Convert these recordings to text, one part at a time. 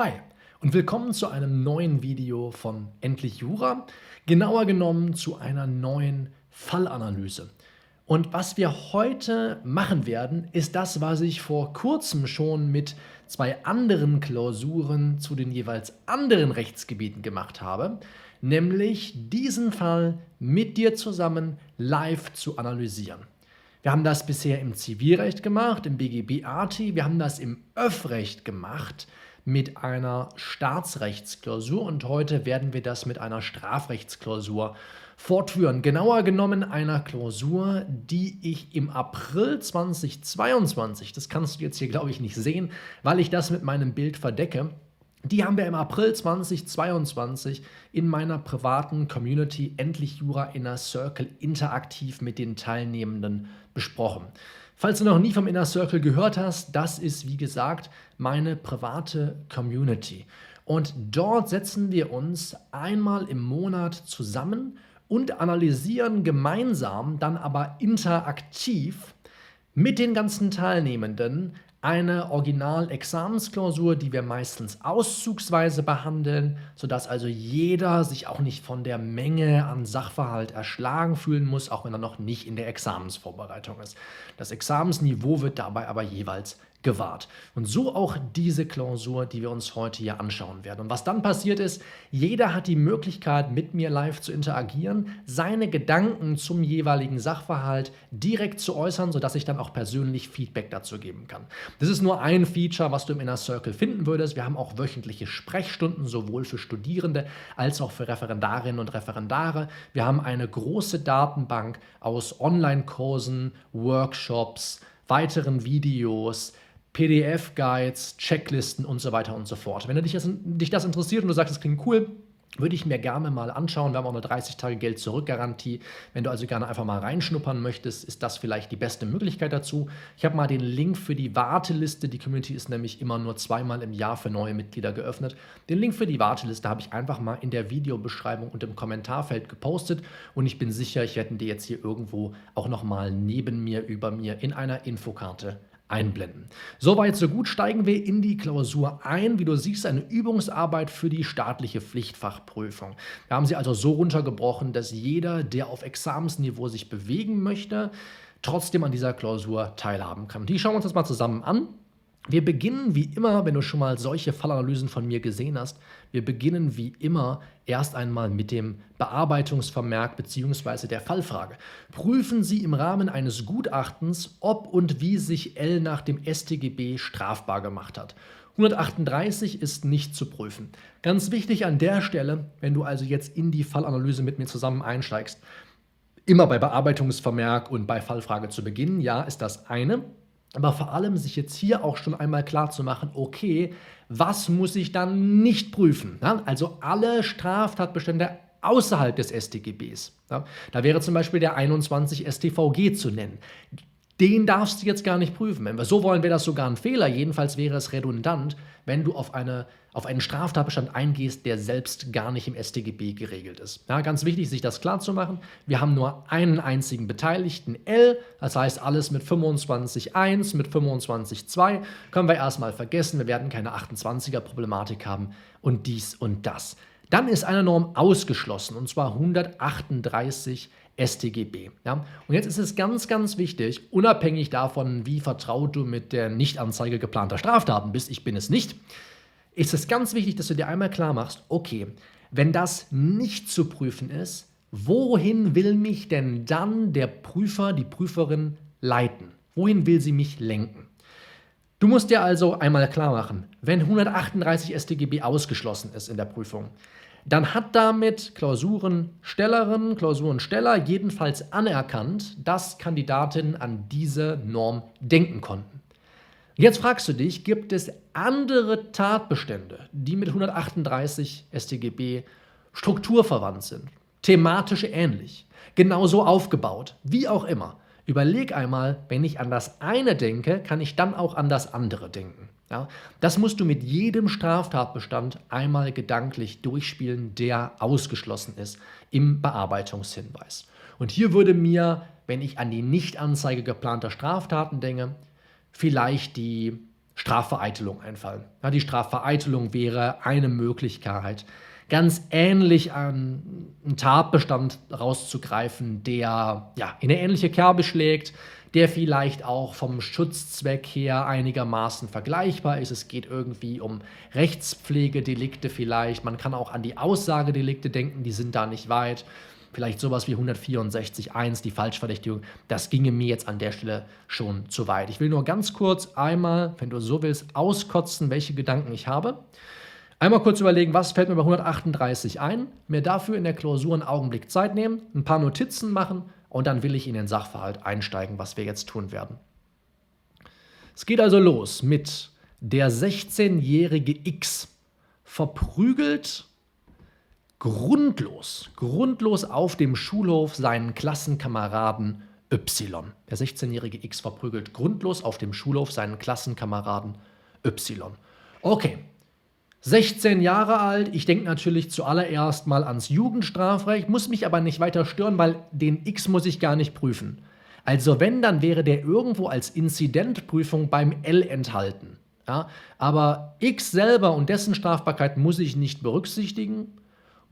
Hi und willkommen zu einem neuen Video von Endlich Jura, genauer genommen zu einer neuen Fallanalyse. Und was wir heute machen werden, ist das, was ich vor kurzem schon mit zwei anderen Klausuren zu den jeweils anderen Rechtsgebieten gemacht habe, nämlich diesen Fall mit dir zusammen live zu analysieren. Wir haben das bisher im Zivilrecht gemacht, im BGB AT, wir haben das im Öffrecht gemacht mit einer Staatsrechtsklausur und heute werden wir das mit einer Strafrechtsklausur fortführen. Genauer genommen einer Klausur, die ich im April 2022, das kannst du jetzt hier glaube ich nicht sehen, weil ich das mit meinem Bild verdecke, die haben wir im April 2022 in meiner privaten Community Endlich Jura Inner Circle interaktiv mit den Teilnehmenden besprochen. Falls du noch nie vom Inner Circle gehört hast, das ist wie gesagt meine private Community. Und dort setzen wir uns einmal im Monat zusammen und analysieren gemeinsam, dann aber interaktiv mit den ganzen Teilnehmenden eine Original-Examensklausur, die wir meistens auszugsweise behandeln, sodass also jeder sich auch nicht von der Menge an Sachverhalt erschlagen fühlen muss, auch wenn er noch nicht in der Examensvorbereitung ist. Das Examensniveau wird dabei aber jeweils gewahrt. Und so auch diese Klausur, die wir uns heute hier anschauen werden. Und was dann passiert ist, jeder hat die Möglichkeit, mit mir live zu interagieren, seine Gedanken zum jeweiligen Sachverhalt direkt zu äußern, sodass ich dann auch persönlich Feedback dazu geben kann. Das ist nur ein Feature, was du im Inner Circle finden würdest. Wir haben auch wöchentliche Sprechstunden, sowohl für Studierende als auch für Referendarinnen und Referendare. Wir haben eine große Datenbank aus Online-Kursen, Workshops, weiteren Videos, PDF-Guides, Checklisten und so weiter und so fort. Wenn dich das, dich das interessiert und du sagst, das klingt cool, würde ich mir gerne mal anschauen. Wir haben auch eine 30-Tage-Geld-Zurück-Garantie. Wenn du also gerne einfach mal reinschnuppern möchtest, ist das vielleicht die beste Möglichkeit dazu. Ich habe mal den Link für die Warteliste. Die Community ist nämlich immer nur zweimal im Jahr für neue Mitglieder geöffnet. Den Link für die Warteliste habe ich einfach mal in der Videobeschreibung und im Kommentarfeld gepostet. Und ich bin sicher, ich werde dir jetzt hier irgendwo auch nochmal neben mir, über mir in einer Infokarte einblenden. Soweit, so gut steigen wir in die Klausur ein. Wie du siehst, eine Übungsarbeit für die staatliche Pflichtfachprüfung. Wir haben sie also so runtergebrochen, dass jeder, der auf Examensniveau sich bewegen möchte, trotzdem an dieser Klausur teilhaben kann. Die schauen wir uns das mal zusammen an. Wir beginnen wie immer, wenn du schon mal solche Fallanalysen von mir gesehen hast, wir beginnen wie immer erst einmal mit dem Bearbeitungsvermerk bzw. der Fallfrage. Prüfen Sie im Rahmen eines Gutachtens, ob und wie sich L nach dem StGB strafbar gemacht hat. 138 ist nicht zu prüfen. Ganz wichtig an der Stelle, wenn du also jetzt in die Fallanalyse mit mir zusammen einsteigst, immer bei Bearbeitungsvermerk und bei Fallfrage zu beginnen, ja, ist das eine. Aber vor allem sich jetzt hier auch schon einmal klar zu machen, okay, was muss ich dann nicht prüfen? Ja, also alle Straftatbestände außerhalb des StGBs. Ja, da wäre zum Beispiel der 21 StVG zu nennen den darfst du jetzt gar nicht prüfen. Wenn wir so wollen, wäre das sogar ein Fehler. Jedenfalls wäre es redundant, wenn du auf, eine, auf einen Straftatbestand eingehst, der selbst gar nicht im StGB geregelt ist. Ja, ganz wichtig, sich das klar zu machen. Wir haben nur einen einzigen Beteiligten, L, das heißt alles mit 25.1, mit 25.2. Können wir erstmal vergessen, wir werden keine 28er-Problematik haben und dies und das. Dann ist eine Norm ausgeschlossen, und zwar 138 StGB. Ja? Und jetzt ist es ganz, ganz wichtig, unabhängig davon, wie vertraut du mit der Nichtanzeige geplanter Straftaten bist, ich bin es nicht, ist es ganz wichtig, dass du dir einmal klar machst, okay, wenn das nicht zu prüfen ist, wohin will mich denn dann der Prüfer, die Prüferin leiten? Wohin will sie mich lenken? Du musst dir also einmal klar machen, wenn 138 StGB ausgeschlossen ist in der Prüfung, dann hat damit Klausurenstellerin, Klausurensteller jedenfalls anerkannt, dass Kandidatinnen an diese Norm denken konnten. Jetzt fragst du dich, gibt es andere Tatbestände, die mit 138 StGB strukturverwandt sind, thematisch ähnlich, genauso aufgebaut, wie auch immer? Überleg einmal, wenn ich an das eine denke, kann ich dann auch an das andere denken. Ja, das musst du mit jedem Straftatbestand einmal gedanklich durchspielen, der ausgeschlossen ist im Bearbeitungshinweis. Und hier würde mir, wenn ich an die Nichtanzeige geplanter Straftaten denke, vielleicht die Strafvereitelung einfallen. Ja, die Strafvereitelung wäre eine Möglichkeit, ganz ähnlich an einen Tatbestand rauszugreifen, der ja, in eine ähnliche Kerbe schlägt, der vielleicht auch vom Schutzzweck her einigermaßen vergleichbar ist. Es geht irgendwie um Rechtspflegedelikte vielleicht. Man kann auch an die Aussagedelikte denken, die sind da nicht weit. Vielleicht sowas wie 164.1, die Falschverdächtigung. Das ginge mir jetzt an der Stelle schon zu weit. Ich will nur ganz kurz einmal, wenn du so willst, auskotzen, welche Gedanken ich habe. Einmal kurz überlegen, was fällt mir bei 138 ein, mir dafür in der Klausur einen Augenblick Zeit nehmen, ein paar Notizen machen und dann will ich in den Sachverhalt einsteigen, was wir jetzt tun werden. Es geht also los mit der 16-jährige X verprügelt grundlos, grundlos auf dem Schulhof seinen Klassenkameraden Y. Der 16-jährige X verprügelt grundlos auf dem Schulhof seinen Klassenkameraden Y. Okay, 16 Jahre alt, ich denke natürlich zuallererst mal ans Jugendstrafrecht, muss mich aber nicht weiter stören, weil den X muss ich gar nicht prüfen. Also wenn, dann wäre der irgendwo als Inzidentprüfung beim L enthalten. Ja, aber X selber und dessen Strafbarkeit muss ich nicht berücksichtigen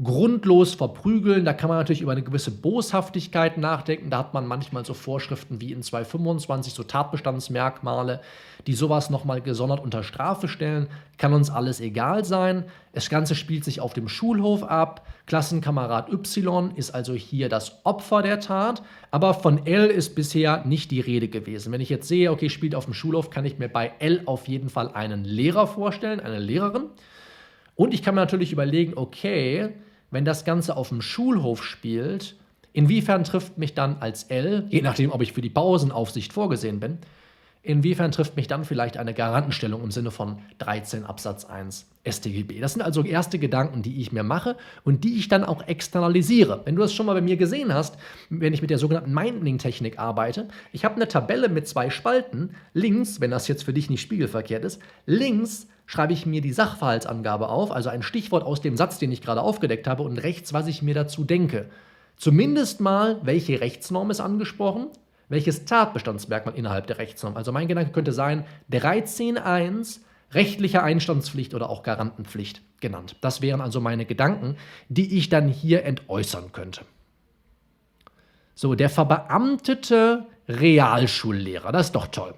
grundlos verprügeln. Da kann man natürlich über eine gewisse Boshaftigkeit nachdenken. Da hat man manchmal so Vorschriften wie in 225, so Tatbestandsmerkmale, die sowas nochmal gesondert unter Strafe stellen. Kann uns alles egal sein. Das Ganze spielt sich auf dem Schulhof ab. Klassenkamerad Y ist also hier das Opfer der Tat, aber von L ist bisher nicht die Rede gewesen. Wenn ich jetzt sehe, okay, spielt auf dem Schulhof, kann ich mir bei L auf jeden Fall einen Lehrer vorstellen, eine Lehrerin. Und ich kann mir natürlich überlegen, okay, wenn das Ganze auf dem Schulhof spielt, inwiefern trifft mich dann als L, je nachdem, ob ich für die Pausenaufsicht vorgesehen bin, inwiefern trifft mich dann vielleicht eine Garantenstellung im Sinne von 13 Absatz 1 StGB. Das sind also erste Gedanken, die ich mir mache und die ich dann auch externalisiere. Wenn du das schon mal bei mir gesehen hast, wenn ich mit der sogenannten Minding-Technik arbeite, ich habe eine Tabelle mit zwei Spalten. Links, wenn das jetzt für dich nicht spiegelverkehrt ist, links schreibe ich mir die Sachverhaltsangabe auf, also ein Stichwort aus dem Satz, den ich gerade aufgedeckt habe, und rechts, was ich mir dazu denke. Zumindest mal, welche Rechtsnorm ist angesprochen, welches Tatbestandsmerkmal innerhalb der Rechtsnorm. Also mein Gedanke könnte sein, 13.1 rechtliche Einstandspflicht oder auch Garantenpflicht genannt. Das wären also meine Gedanken, die ich dann hier entäußern könnte. So, der verbeamtete Realschullehrer, das ist doch toll.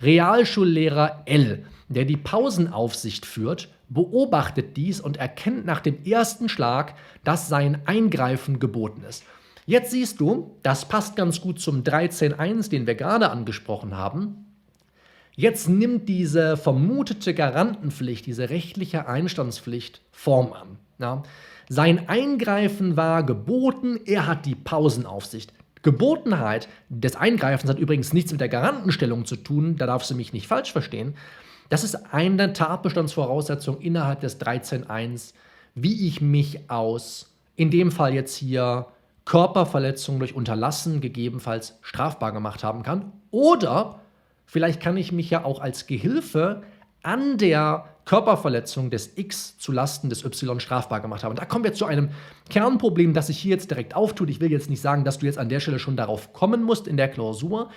Realschullehrer L der die Pausenaufsicht führt, beobachtet dies und erkennt nach dem ersten Schlag, dass sein Eingreifen geboten ist. Jetzt siehst du, das passt ganz gut zum 13.1, den wir gerade angesprochen haben. Jetzt nimmt diese vermutete Garantenpflicht, diese rechtliche Einstandspflicht Form an. Ja. Sein Eingreifen war geboten, er hat die Pausenaufsicht. Gebotenheit des Eingreifens hat übrigens nichts mit der Garantenstellung zu tun, da darfst du mich nicht falsch verstehen. Das ist eine Tatbestandsvoraussetzung innerhalb des 13.1, wie ich mich aus, in dem Fall jetzt hier, Körperverletzung durch Unterlassen gegebenenfalls strafbar gemacht haben kann. Oder vielleicht kann ich mich ja auch als Gehilfe an der Körperverletzung des X zu Lasten des Y strafbar gemacht haben. Und da kommen wir zu einem Kernproblem, das sich hier jetzt direkt auftut. Ich will jetzt nicht sagen, dass du jetzt an der Stelle schon darauf kommen musst in der Klausur,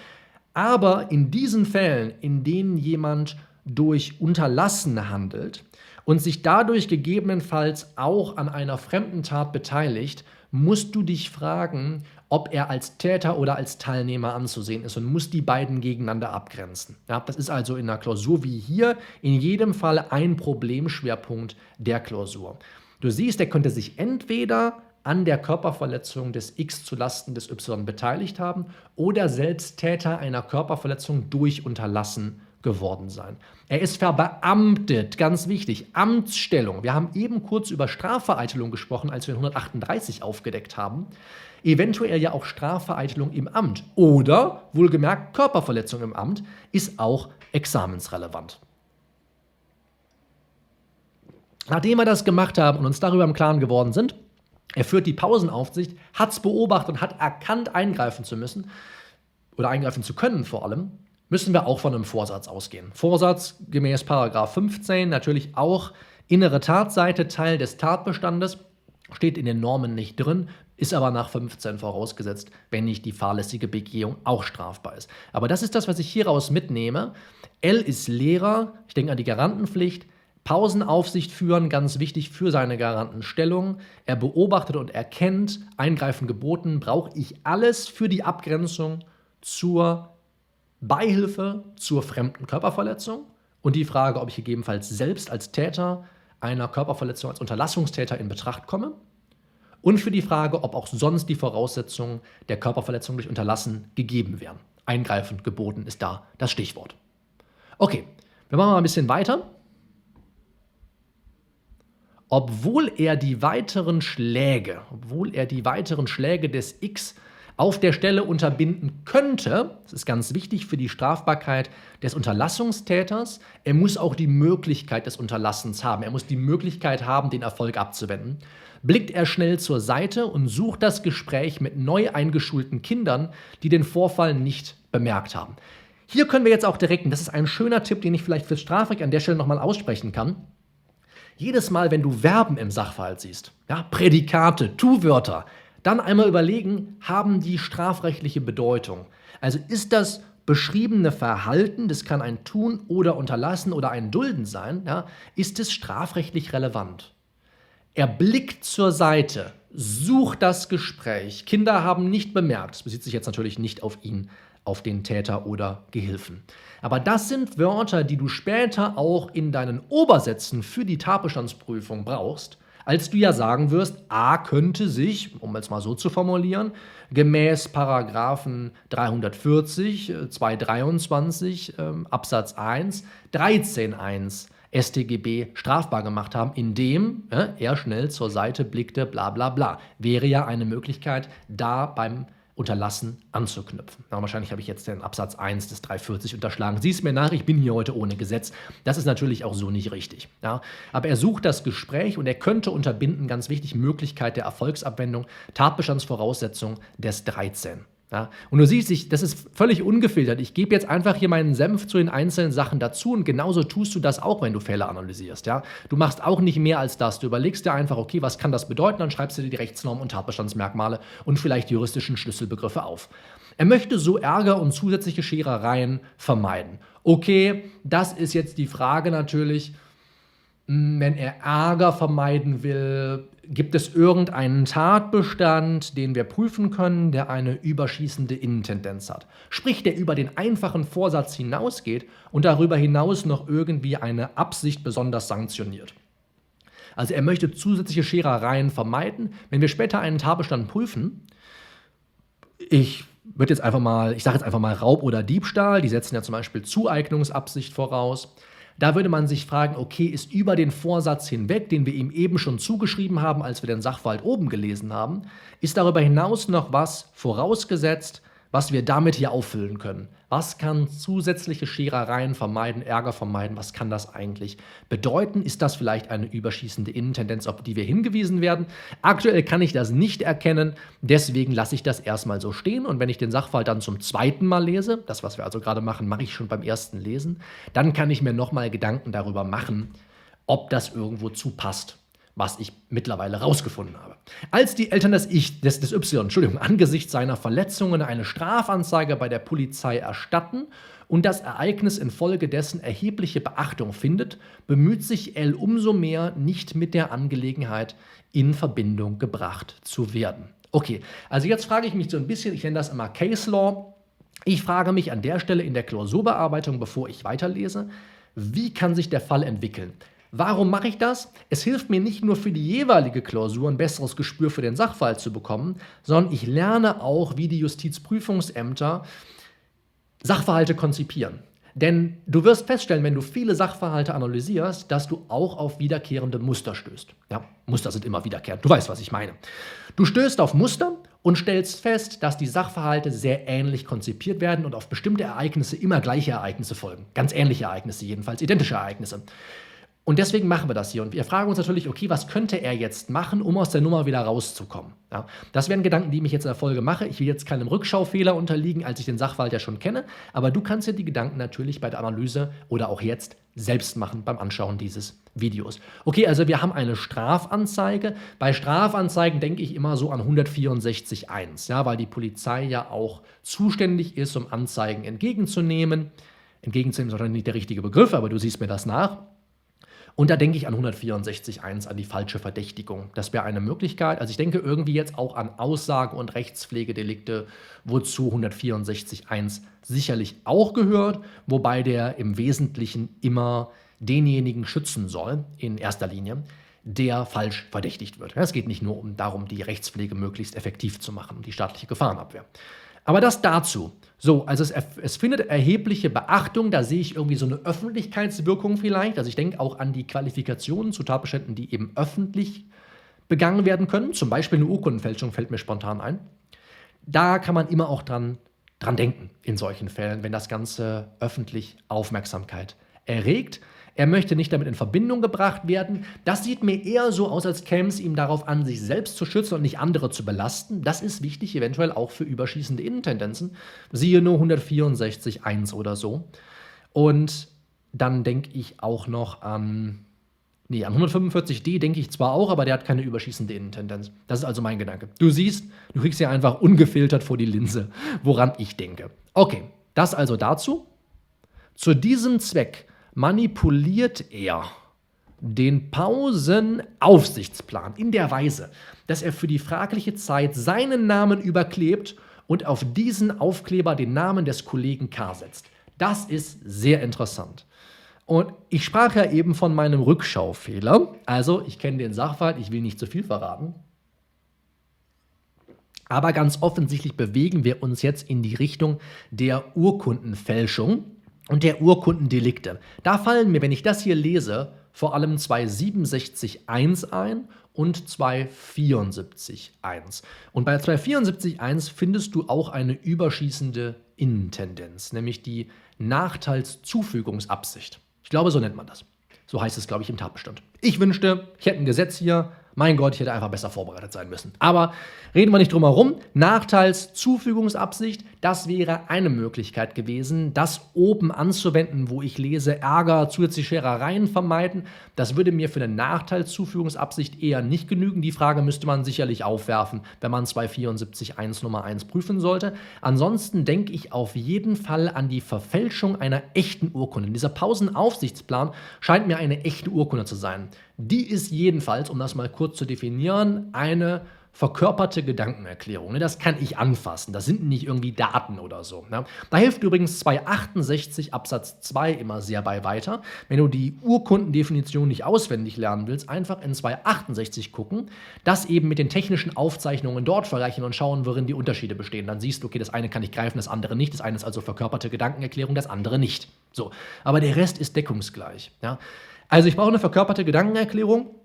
aber in diesen Fällen, in denen jemand durch Unterlassen handelt und sich dadurch gegebenenfalls auch an einer fremden Tat beteiligt, musst du dich fragen, ob er als Täter oder als Teilnehmer anzusehen ist und musst die beiden gegeneinander abgrenzen. Ja, das ist also in einer Klausur wie hier in jedem Fall ein Problemschwerpunkt der Klausur. Du siehst, er könnte sich entweder an der Körperverletzung des X zulasten des Y beteiligt haben oder selbst Täter einer Körperverletzung durch Unterlassen geworden sein. Er ist verbeamtet, ganz wichtig, Amtsstellung. Wir haben eben kurz über Strafvereitelung gesprochen, als wir 138 aufgedeckt haben. Eventuell ja auch Strafvereitelung im Amt oder, wohlgemerkt, Körperverletzung im Amt ist auch examensrelevant. Nachdem wir das gemacht haben und uns darüber im Klaren geworden sind, er führt die Pausenaufsicht, hat es beobachtet und hat erkannt, eingreifen zu müssen oder eingreifen zu können vor allem, müssen wir auch von einem Vorsatz ausgehen. Vorsatz gemäß 15 natürlich auch innere Tatseite, Teil des Tatbestandes, steht in den Normen nicht drin, ist aber nach 15 vorausgesetzt, wenn nicht die fahrlässige Begehung auch strafbar ist. Aber das ist das, was ich hieraus mitnehme. L ist Lehrer, ich denke an die Garantenpflicht. Pausenaufsicht führen, ganz wichtig für seine Garantenstellung. Er beobachtet und erkennt, eingreifen geboten, brauche ich alles für die Abgrenzung zur Beihilfe zur fremden Körperverletzung und die Frage, ob ich gegebenenfalls selbst als Täter einer Körperverletzung als Unterlassungstäter in Betracht komme und für die Frage, ob auch sonst die Voraussetzungen der Körperverletzung durch Unterlassen gegeben werden. Eingreifend geboten ist da das Stichwort. Okay, wir machen mal ein bisschen weiter. Obwohl er die weiteren Schläge, obwohl er die weiteren Schläge des X auf der Stelle unterbinden könnte, das ist ganz wichtig für die Strafbarkeit des Unterlassungstäters, er muss auch die Möglichkeit des Unterlassens haben. Er muss die Möglichkeit haben, den Erfolg abzuwenden. Blickt er schnell zur Seite und sucht das Gespräch mit neu eingeschulten Kindern, die den Vorfall nicht bemerkt haben. Hier können wir jetzt auch direkt, und das ist ein schöner Tipp, den ich vielleicht fürs Strafrecht an der Stelle nochmal aussprechen kann. Jedes Mal, wenn du Verben im Sachverhalt siehst, ja, Prädikate, Tu-Wörter, dann einmal überlegen, haben die strafrechtliche Bedeutung? Also ist das beschriebene Verhalten, das kann ein Tun oder Unterlassen oder ein Dulden sein, ja, ist es strafrechtlich relevant? Er blickt zur Seite, sucht das Gespräch. Kinder haben nicht bemerkt, das bezieht sich jetzt natürlich nicht auf ihn, auf den Täter oder Gehilfen. Aber das sind Wörter, die du später auch in deinen Obersätzen für die Tatbestandsprüfung brauchst, als du ja sagen wirst, A könnte sich, um es mal so zu formulieren, gemäß Paragraphen 340, 223 äh, Absatz 1, 13.1 StGB strafbar gemacht haben, indem äh, er schnell zur Seite blickte, bla bla bla. Wäre ja eine Möglichkeit, da beim Unterlassen anzuknüpfen. Na, wahrscheinlich habe ich jetzt den Absatz 1 des 340 unterschlagen. Sieh es mir nach, ich bin hier heute ohne Gesetz. Das ist natürlich auch so nicht richtig. Ja? Aber er sucht das Gespräch und er könnte unterbinden, ganz wichtig, Möglichkeit der Erfolgsabwendung, Tatbestandsvoraussetzung des 13. Ja, und du siehst, ich, das ist völlig ungefiltert. Ich gebe jetzt einfach hier meinen Senf zu den einzelnen Sachen dazu und genauso tust du das auch, wenn du Fälle analysierst. Ja? Du machst auch nicht mehr als das. Du überlegst dir einfach, okay, was kann das bedeuten? Dann schreibst du dir die Rechtsnormen und Tatbestandsmerkmale und vielleicht die juristischen Schlüsselbegriffe auf. Er möchte so Ärger und zusätzliche Scherereien vermeiden. Okay, das ist jetzt die Frage natürlich, hm, wenn er Ärger vermeiden will, gibt es irgendeinen Tatbestand, den wir prüfen können, der eine überschießende Innentendenz hat. Sprich, der über den einfachen Vorsatz hinausgeht und darüber hinaus noch irgendwie eine Absicht besonders sanktioniert. Also er möchte zusätzliche Scherereien vermeiden. Wenn wir später einen Tatbestand prüfen, ich würde jetzt einfach mal, ich sage jetzt einfach mal Raub oder Diebstahl, die setzen ja zum Beispiel Zueignungsabsicht voraus. Da würde man sich fragen, okay, ist über den Vorsatz hinweg, den wir ihm eben schon zugeschrieben haben, als wir den Sachverhalt oben gelesen haben, ist darüber hinaus noch was vorausgesetzt, was wir damit hier auffüllen können. Was kann zusätzliche Scherereien vermeiden, Ärger vermeiden? Was kann das eigentlich bedeuten? Ist das vielleicht eine überschießende Innentendenz, auf die wir hingewiesen werden? Aktuell kann ich das nicht erkennen, deswegen lasse ich das erstmal so stehen. Und wenn ich den Sachverhalt dann zum zweiten Mal lese, das, was wir also gerade machen, mache ich schon beim ersten Lesen, dann kann ich mir nochmal Gedanken darüber machen, ob das irgendwo zupasst was ich mittlerweile herausgefunden habe. Als die Eltern des Ich, des, des Y, Entschuldigung, angesichts seiner Verletzungen eine Strafanzeige bei der Polizei erstatten und das Ereignis infolgedessen erhebliche Beachtung findet, bemüht sich L umso mehr, nicht mit der Angelegenheit in Verbindung gebracht zu werden. Okay, also jetzt frage ich mich so ein bisschen, ich nenne das immer Case Law. Ich frage mich an der Stelle in der Klausurbearbeitung, bevor ich weiterlese, wie kann sich der Fall entwickeln? Warum mache ich das? Es hilft mir nicht nur für die jeweilige Klausur ein besseres Gespür für den Sachverhalt zu bekommen, sondern ich lerne auch, wie die Justizprüfungsämter Sachverhalte konzipieren. Denn du wirst feststellen, wenn du viele Sachverhalte analysierst, dass du auch auf wiederkehrende Muster stößt. Ja, Muster sind immer wiederkehrend. Du weißt, was ich meine. Du stößt auf Muster und stellst fest, dass die Sachverhalte sehr ähnlich konzipiert werden und auf bestimmte Ereignisse immer gleiche Ereignisse folgen. Ganz ähnliche Ereignisse jedenfalls, identische Ereignisse. Und deswegen machen wir das hier. Und wir fragen uns natürlich, okay, was könnte er jetzt machen, um aus der Nummer wieder rauszukommen? Ja, das wären Gedanken, die ich jetzt in der Folge mache. Ich will jetzt keinem Rückschaufehler unterliegen, als ich den Sachverhalt ja schon kenne. Aber du kannst dir die Gedanken natürlich bei der Analyse oder auch jetzt selbst machen beim Anschauen dieses Videos. Okay, also wir haben eine Strafanzeige. Bei Strafanzeigen denke ich immer so an 164.1, ja, weil die Polizei ja auch zuständig ist, um Anzeigen entgegenzunehmen. Entgegenzunehmen ist wahrscheinlich nicht der richtige Begriff, aber du siehst mir das nach. Und da denke ich an 164.1, an die falsche Verdächtigung. Das wäre eine Möglichkeit. Also ich denke irgendwie jetzt auch an Aussagen und Rechtspflegedelikte, wozu 164.1 sicherlich auch gehört, wobei der im Wesentlichen immer denjenigen schützen soll, in erster Linie, der falsch verdächtigt wird. Es geht nicht nur um darum, die Rechtspflege möglichst effektiv zu machen, die staatliche Gefahrenabwehr. Aber das dazu. So, also es, es, findet erhebliche Beachtung, da sehe ich irgendwie so eine Öffentlichkeitswirkung vielleicht. Also ich denke auch an die Qualifikationen zu Tatbeständen, die eben öffentlich begangen werden können. Zum Beispiel eine Urkundenfälschung fällt mir spontan ein. Da kann man immer auch dran, dran denken in solchen Fällen, wenn das Ganze öffentlich Aufmerksamkeit erregt. Er möchte nicht damit in Verbindung gebracht werden. Das sieht mir eher so aus, als käme es ihm darauf an, sich selbst zu schützen und nicht andere zu belasten. Das ist wichtig, eventuell auch für überschießende Innentendenzen. Siehe nur 164.1 oder so. Und dann denke ich auch noch an. Nee, an 145D denke ich zwar auch, aber der hat keine überschießende Innentendenz. Das ist also mein Gedanke. Du siehst, du kriegst ja einfach ungefiltert vor die Linse, woran ich denke. Okay, das also dazu. Zu diesem Zweck manipuliert er den Pausenaufsichtsplan in der Weise, dass er für die fragliche Zeit seinen Namen überklebt und auf diesen Aufkleber den Namen des Kollegen K setzt. Das ist sehr interessant. Und ich sprach ja eben von meinem Rückschaufehler. Also, ich kenne den Sachverhalt, ich will nicht zu viel verraten. Aber ganz offensichtlich bewegen wir uns jetzt in die Richtung der Urkundenfälschung und der Urkundendelikte. Da fallen mir, wenn ich das hier lese, vor allem 267.1 ein und 274.1. Und bei 274.1 findest du auch eine überschießende Innentendenz, nämlich die Nachteilszufügungsabsicht. Ich glaube, so nennt man das. So heißt es, glaube ich, im Tatbestand. Ich wünschte, ich hätte ein Gesetz hier, mein Gott, ich hätte einfach besser vorbereitet sein müssen. Aber reden wir nicht drum herum. Nachteilszufügungsabsicht, das wäre eine Möglichkeit gewesen, das oben anzuwenden, wo ich lese, Ärger, zusätzliche Scherereien vermeiden. Das würde mir für eine Nachteilszufügungsabsicht eher nicht genügen. Die Frage müsste man sicherlich aufwerfen, wenn man 274.1 Nummer 1 prüfen sollte. Ansonsten denke ich auf jeden Fall an die Verfälschung einer echten Urkunde. Dieser Pausenaufsichtsplan scheint mir eine echte Urkunde zu sein. Die ist jedenfalls, um das mal kurz zu definieren, eine verkörperte Gedankenerklärung. Ne? Das kann ich anfassen. Das sind nicht irgendwie Daten oder so. Ne? Da hilft übrigens 268 Absatz 2 immer sehr bei weiter. Wenn du die Urkundendefinition nicht auswendig lernen willst, einfach in 268 gucken, das eben mit den technischen Aufzeichnungen dort vergleichen und schauen, worin die Unterschiede bestehen. Dann siehst du, okay, das eine kann ich greifen, das andere nicht. Das eine ist also verkörperte Gedankenerklärung, das andere nicht. So, aber der Rest ist deckungsgleich. Ja? Also ich brauche eine verkörperte Gedankenerklärung.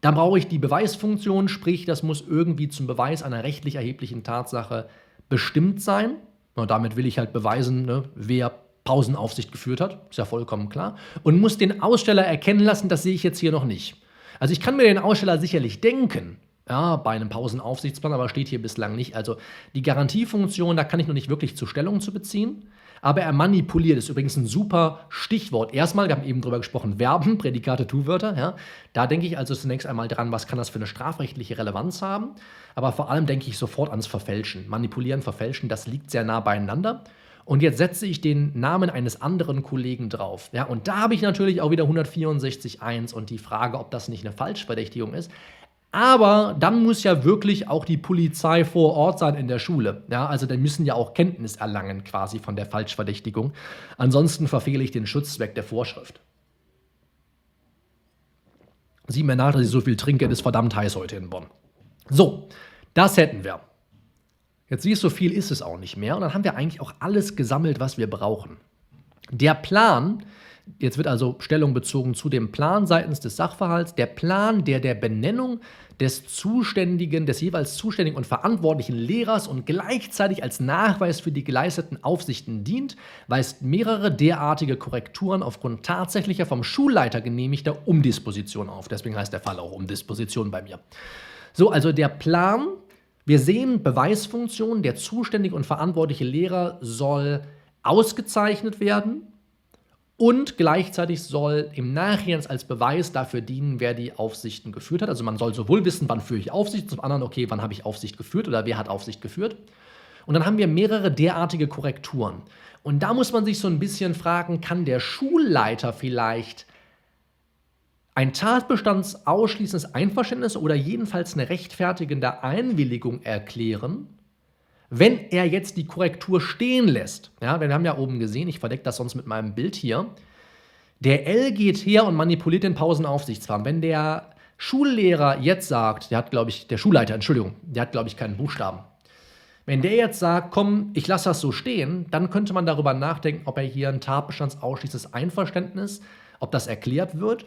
Dann brauche ich die Beweisfunktion, sprich, das muss irgendwie zum Beweis einer rechtlich erheblichen Tatsache bestimmt sein. Und damit will ich halt beweisen, ne, wer Pausenaufsicht geführt hat, ist ja vollkommen klar. Und muss den Aussteller erkennen lassen, das sehe ich jetzt hier noch nicht. Also ich kann mir den Aussteller sicherlich denken, ja, bei einem Pausenaufsichtsplan, aber steht hier bislang nicht. Also die Garantiefunktion, da kann ich noch nicht wirklich zur Stellung zu beziehen aber er manipuliert. Das ist übrigens ein super Stichwort. Erstmal, wir haben eben drüber gesprochen, Verben, Prädikate, Tu-Wörter. Ja. Da denke ich also zunächst einmal dran, was kann das für eine strafrechtliche Relevanz haben. Aber vor allem denke ich sofort ans Verfälschen. Manipulieren, Verfälschen, das liegt sehr nah beieinander. Und jetzt setze ich den Namen eines anderen Kollegen drauf. Ja, und da habe ich natürlich auch wieder 164.1 und die Frage, ob das nicht eine Falschverdächtigung ist. Aber dann muss ja wirklich auch die Polizei vor Ort sein in der Schule. Ja, also dann müssen ja auch Kenntnis erlangen quasi von der Falschverdächtigung. Ansonsten verfehle ich den Schutzzweck der Vorschrift. Sieh mir nach, dass ich so viel trinke, es ist verdammt heiß heute in Bonn. So, das hätten wir. Jetzt siehst du, so viel ist es auch nicht mehr. Und dann haben wir eigentlich auch alles gesammelt, was wir brauchen. Der Plan, Jetzt wird also Stellung bezogen zu dem Plan seitens des Sachverhalts. Der Plan, der der Benennung des zuständigen, des jeweils zuständigen und verantwortlichen Lehrers und gleichzeitig als Nachweis für die geleisteten Aufsichten dient, weist mehrere derartige Korrekturen aufgrund tatsächlicher vom Schulleiter genehmigter Umdisposition auf. Deswegen heißt der Fall auch Umdisposition bei mir. So, also der Plan, wir sehen Beweisfunktion, der zuständige und verantwortliche Lehrer soll ausgezeichnet werden und gleichzeitig soll im Nachhinein als Beweis dafür dienen, wer die Aufsichten geführt hat. Also man soll sowohl wissen, wann führe ich Aufsicht, zum anderen, okay, wann habe ich Aufsicht geführt oder wer hat Aufsicht geführt. Und dann haben wir mehrere derartige Korrekturen. Und da muss man sich so ein bisschen fragen, kann der Schulleiter vielleicht ein tatbestandsausschließendes Einverständnis oder jedenfalls eine rechtfertigende Einwilligung erklären, wenn er jetzt die Korrektur stehen lässt, ja, wir haben ja oben gesehen, ich verdecke das sonst mit meinem Bild hier, der L geht her und manipuliert den Pausenaufsichtsfahren. Wenn der Schullehrer jetzt sagt, der hat, glaube ich, der Schulleiter, Entschuldigung, der hat, glaube ich, keinen Buchstaben. Wenn der jetzt sagt, komm, ich lasse das so stehen, dann könnte man darüber nachdenken, ob er hier ein tatbestandsausschließendes Einverständnis, ob das erklärt wird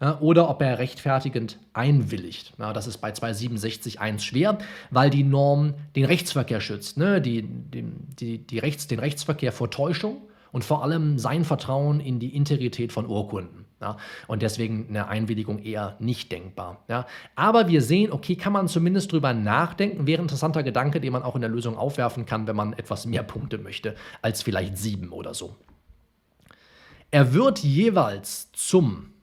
ja, oder ob er rechtfertigend einwilligt. Ja, das ist bei 267.1 schwer, weil die Norm den Rechtsverkehr schützt, ne? die, die, die, die Rechts, den Rechtsverkehr vor Täuschung und vor allem sein Vertrauen in die Integrität von Urkunden. Ja, und deswegen eine Einwilligung eher nicht denkbar. Ja. Aber wir sehen, okay, kann man zumindest drüber nachdenken, wäre ein interessanter Gedanke, den man auch in der Lösung aufwerfen kann, wenn man etwas mehr Punkte möchte, als vielleicht sieben oder so. Er wird jeweils zum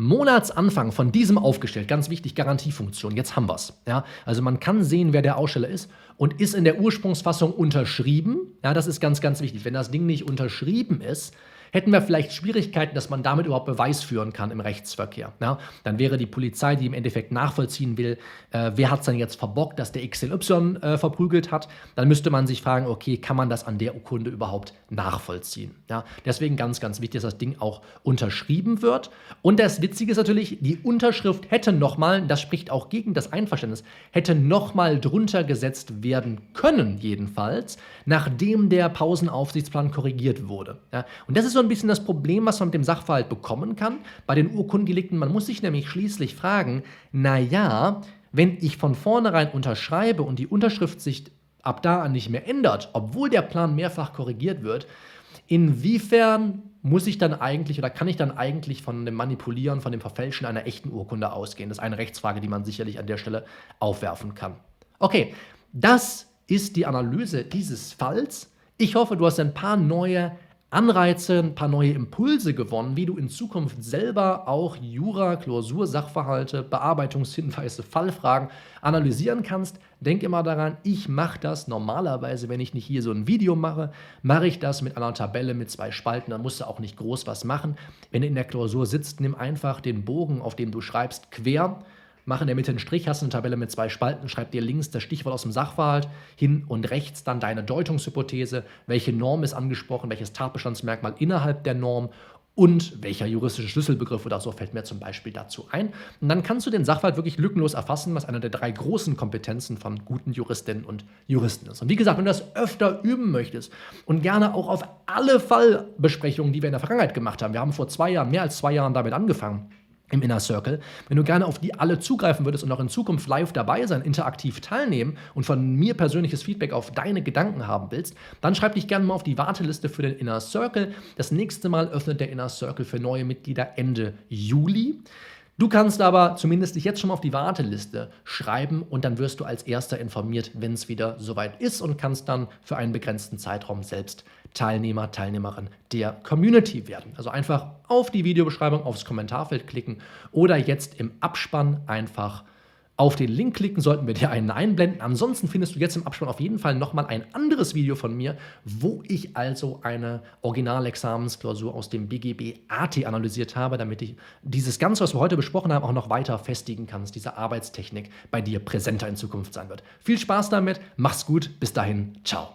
Monatsanfang von diesem aufgestellt. Ganz wichtig, Garantiefunktion. Jetzt haben wir es. Ja? Also man kann sehen, wer der Aussteller ist und ist in der Ursprungsfassung unterschrieben. Ja, das ist ganz, ganz wichtig. Wenn das Ding nicht unterschrieben ist, hätten wir vielleicht Schwierigkeiten, dass man damit überhaupt Beweis führen kann im Rechtsverkehr. Ja? Dann wäre die Polizei, die im Endeffekt nachvollziehen will, äh, wer hat es dann jetzt verbockt, dass der XLY äh, verprügelt hat, dann müsste man sich fragen, okay, kann man das an der Urkunde überhaupt nachvollziehen? Ja? Deswegen ganz, ganz wichtig, dass das Ding auch unterschrieben wird. Und das Witzige ist natürlich, die Unterschrift hätte nochmal, das spricht auch gegen das Einverständnis, hätte nochmal drunter gesetzt werden können, jedenfalls, nachdem der Pausenaufsichtsplan korrigiert wurde. Ja? Und das ist so ein bisschen das Problem, was man mit dem Sachverhalt bekommen kann. Bei den Urkundendelikten, man muss sich nämlich schließlich fragen, naja, wenn ich von vornherein unterschreibe und die Unterschrift sich ab da an nicht mehr ändert, obwohl der Plan mehrfach korrigiert wird, inwiefern muss ich dann eigentlich oder kann ich dann eigentlich von dem Manipulieren, von dem Verfälschen einer echten Urkunde ausgehen? Das ist eine Rechtsfrage, die man sicherlich an der Stelle aufwerfen kann. Okay, das ist die Analyse dieses Falls. Ich hoffe, du hast ein paar neue Anreize, ein paar neue Impulse gewonnen, wie du in Zukunft selber auch Jura, Klausur, Sachverhalte, Bearbeitungshinweise, Fallfragen analysieren kannst. Denk immer daran, ich mache das normalerweise, wenn ich nicht hier so ein Video mache, mache ich das mit einer Tabelle mit zwei Spalten, dann musst du auch nicht groß was machen. Wenn du in der Klausur sitzt, nimm einfach den Bogen, auf dem du schreibst, quer mach in der Mitte einen Strich, hast eine Tabelle mit zwei Spalten, schreib dir links das Stichwort aus dem Sachverhalt, hin und rechts dann deine Deutungshypothese, welche Norm ist angesprochen, welches Tatbestandsmerkmal innerhalb der Norm und welcher juristische Schlüsselbegriff oder so fällt mir zum Beispiel dazu ein. Und dann kannst du den Sachverhalt wirklich lückenlos erfassen, was einer der drei großen Kompetenzen von guten Juristinnen und Juristen ist. Und wie gesagt, wenn du das öfter üben möchtest und gerne auch auf alle Fallbesprechungen, die wir in der Vergangenheit gemacht haben, wir haben vor zwei Jahren, mehr als zwei Jahren damit angefangen, im Inner Circle. Wenn du gerne auf die alle zugreifen würdest und auch in Zukunft live dabei sein, interaktiv teilnehmen und von mir persönliches Feedback auf deine Gedanken haben willst, dann schreib dich gerne mal auf die Warteliste für den Inner Circle. Das nächste Mal öffnet der Inner Circle für neue Mitglieder Ende Juli. Du kannst aber zumindest dich jetzt schon mal auf die Warteliste schreiben und dann wirst du als erster informiert, wenn es wieder soweit ist und kannst dann für einen begrenzten Zeitraum selbst Teilnehmer, Teilnehmerin der Community werden. Also einfach auf die Videobeschreibung, aufs Kommentarfeld klicken oder jetzt im Abspann einfach auf den Link klicken, sollten wir dir einen einblenden. Ansonsten findest du jetzt im Abspann auf jeden Fall nochmal ein anderes Video von mir, wo ich also eine Originalexamensklausur aus dem BGB AT analysiert habe, damit ich dieses Ganze, was wir heute besprochen haben, auch noch weiter festigen kannst, diese Arbeitstechnik bei dir präsenter in Zukunft sein wird. Viel Spaß damit, mach's gut, bis dahin, ciao.